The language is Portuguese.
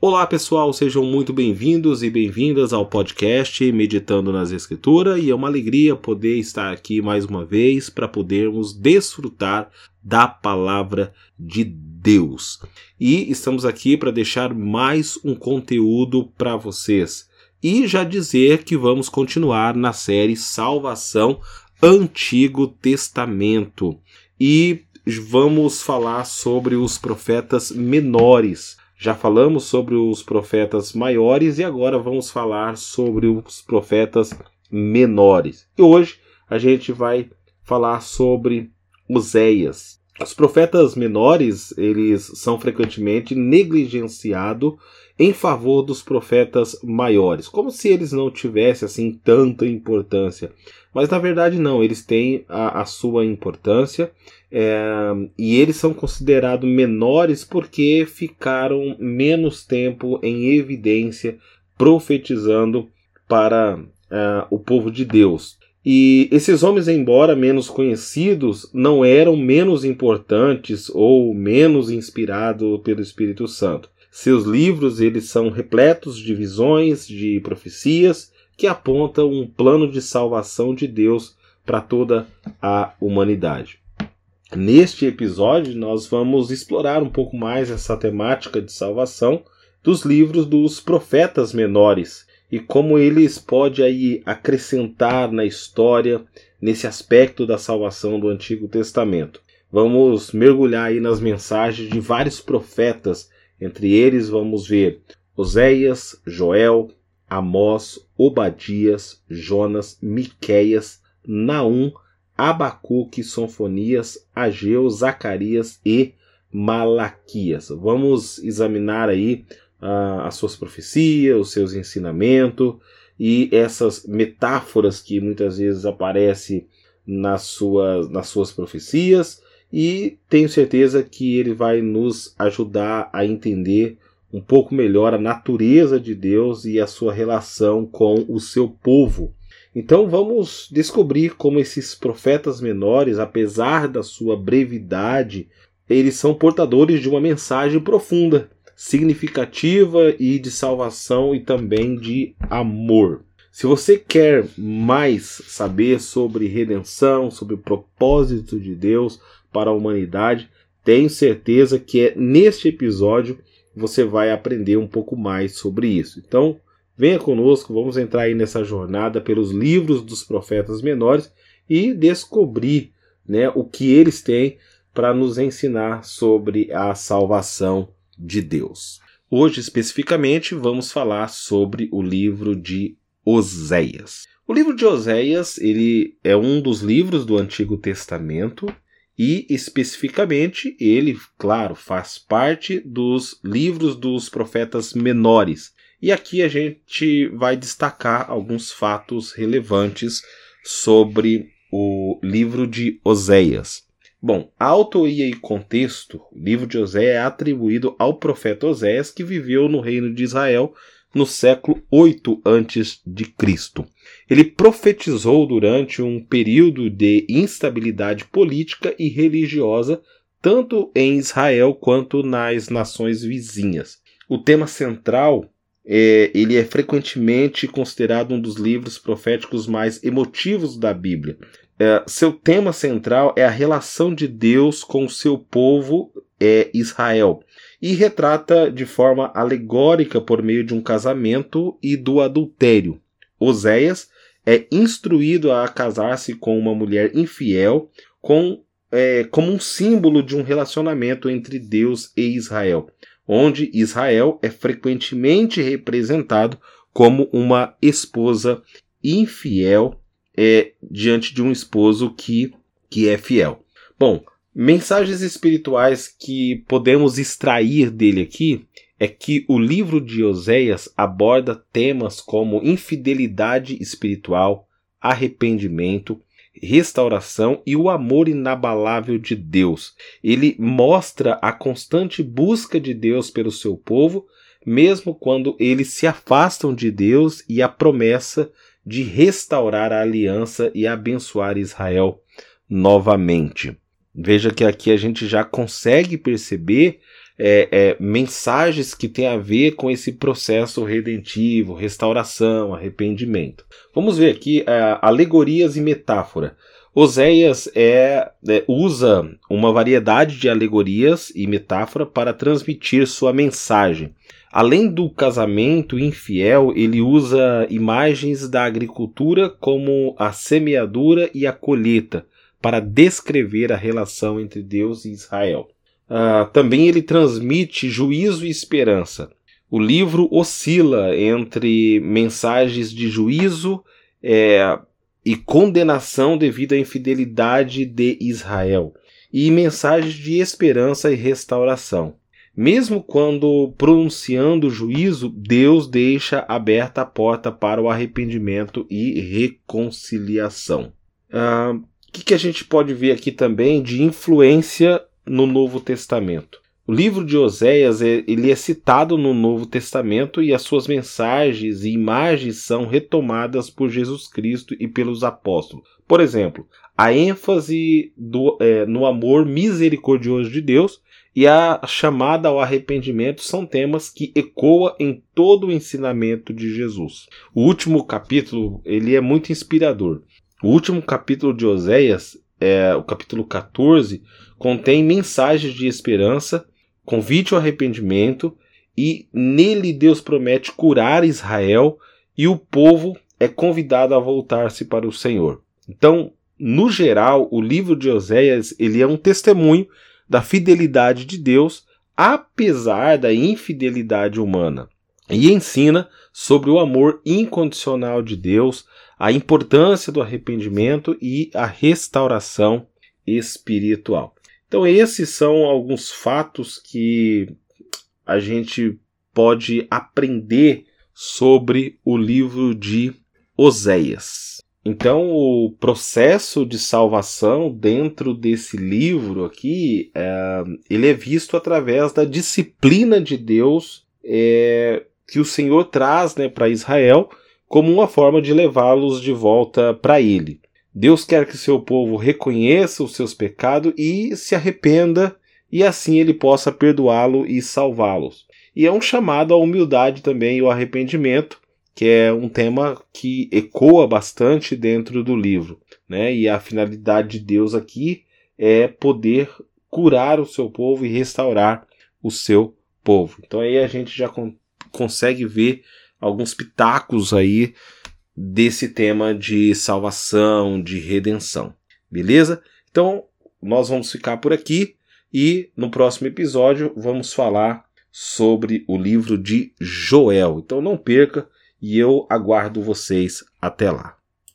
Olá pessoal, sejam muito bem-vindos e bem-vindas ao podcast Meditando nas Escrituras e é uma alegria poder estar aqui mais uma vez para podermos desfrutar da palavra de Deus. E estamos aqui para deixar mais um conteúdo para vocês. E já dizer que vamos continuar na série Salvação Antigo Testamento. E vamos falar sobre os profetas menores já falamos sobre os profetas maiores e agora vamos falar sobre os profetas menores. E hoje a gente vai falar sobre Oséias. Os profetas menores, eles são frequentemente negligenciados em favor dos profetas maiores, como se eles não tivessem assim tanta importância. Mas na verdade não, eles têm a, a sua importância é, e eles são considerados menores porque ficaram menos tempo em evidência profetizando para é, o povo de Deus. E esses homens, embora menos conhecidos, não eram menos importantes ou menos inspirados pelo Espírito Santo. Seus livros eles são repletos de visões, de profecias que apontam um plano de salvação de Deus para toda a humanidade. Neste episódio, nós vamos explorar um pouco mais essa temática de salvação dos livros dos profetas menores e como eles podem aí acrescentar na história nesse aspecto da salvação do Antigo Testamento. Vamos mergulhar aí nas mensagens de vários profetas, entre eles vamos ver Oséias, Joel, Amós, Obadias, Jonas, Miqueias, Naum, Abacuque, Sonfonias, Ageu, Zacarias e Malaquias. Vamos examinar aí uh, as suas profecias, os seus ensinamentos e essas metáforas que muitas vezes aparecem nas suas, nas suas profecias e tenho certeza que ele vai nos ajudar a entender um pouco melhor a natureza de Deus e a sua relação com o seu povo. Então vamos descobrir como esses profetas menores, apesar da sua brevidade, eles são portadores de uma mensagem profunda, significativa e de salvação e também de amor. Se você quer mais saber sobre redenção, sobre o propósito de Deus para a humanidade, tenho certeza que é neste episódio você vai aprender um pouco mais sobre isso. Então, Venha conosco, vamos entrar aí nessa jornada pelos livros dos profetas menores e descobrir né, o que eles têm para nos ensinar sobre a salvação de Deus. Hoje, especificamente, vamos falar sobre o livro de Oséias. O livro de Oséias ele é um dos livros do Antigo Testamento e, especificamente, ele, claro, faz parte dos livros dos profetas menores, e aqui a gente vai destacar alguns fatos relevantes sobre o livro de Oséias. Bom, a autoria e contexto, o livro de Oséias é atribuído ao profeta Oséias que viveu no reino de Israel no século 8 antes de Cristo. Ele profetizou durante um período de instabilidade política e religiosa tanto em Israel quanto nas nações vizinhas. O tema central é, ele é frequentemente considerado um dos livros proféticos mais emotivos da Bíblia. É, seu tema central é a relação de Deus com o seu povo é, Israel e retrata de forma alegórica por meio de um casamento e do adultério. Oséias é instruído a casar-se com uma mulher infiel com, é, como um símbolo de um relacionamento entre Deus e Israel onde Israel é frequentemente representado como uma esposa infiel é, diante de um esposo que, que é fiel. Bom, mensagens espirituais que podemos extrair dele aqui é que o livro de Oséias aborda temas como infidelidade espiritual, arrependimento, restauração e o amor inabalável de Deus. Ele mostra a constante busca de Deus pelo seu povo, mesmo quando eles se afastam de Deus e a promessa de restaurar a aliança e abençoar Israel novamente. Veja que aqui a gente já consegue perceber é, é, mensagens que têm a ver com esse processo redentivo, restauração, arrependimento. Vamos ver aqui é, alegorias e metáfora. Oséias é, é, usa uma variedade de alegorias e metáfora para transmitir sua mensagem. Além do casamento infiel, ele usa imagens da agricultura como a semeadura e a colheita para descrever a relação entre Deus e Israel. Uh, também ele transmite juízo e esperança. O livro oscila entre mensagens de juízo é, e condenação devido à infidelidade de Israel e mensagens de esperança e restauração. Mesmo quando pronunciando o juízo, Deus deixa aberta a porta para o arrependimento e reconciliação. O uh, que, que a gente pode ver aqui também de influência no Novo Testamento? O livro de Oséias é, ele é citado no Novo Testamento e as suas mensagens e imagens são retomadas por Jesus Cristo e pelos apóstolos. Por exemplo, a ênfase do, é, no amor misericordioso de Deus e a chamada ao arrependimento são temas que ecoam em todo o ensinamento de Jesus. O último capítulo ele é muito inspirador. O último capítulo de Oséias, é, o capítulo 14, contém mensagens de esperança, convite ao arrependimento e nele Deus promete curar Israel e o povo é convidado a voltar-se para o Senhor. Então, no geral, o livro de Oséias ele é um testemunho da fidelidade de Deus, apesar da infidelidade humana, e ensina sobre o amor incondicional de Deus, a importância do arrependimento e a restauração espiritual. Então, esses são alguns fatos que a gente pode aprender sobre o livro de Oséias. Então, o processo de salvação dentro desse livro aqui, é, ele é visto através da disciplina de Deus é, que o Senhor traz né, para Israel como uma forma de levá-los de volta para Ele. Deus quer que seu povo reconheça os seus pecados e se arrependa, e assim ele possa perdoá-lo e salvá-los. E é um chamado à humildade também e ao arrependimento, que é um tema que ecoa bastante dentro do livro, né? E a finalidade de Deus aqui é poder curar o seu povo e restaurar o seu povo. Então aí a gente já con consegue ver alguns pitacos aí desse tema de salvação, de redenção. Beleza? Então, nós vamos ficar por aqui e no próximo episódio vamos falar sobre o livro de Joel. Então não perca e eu aguardo vocês até lá.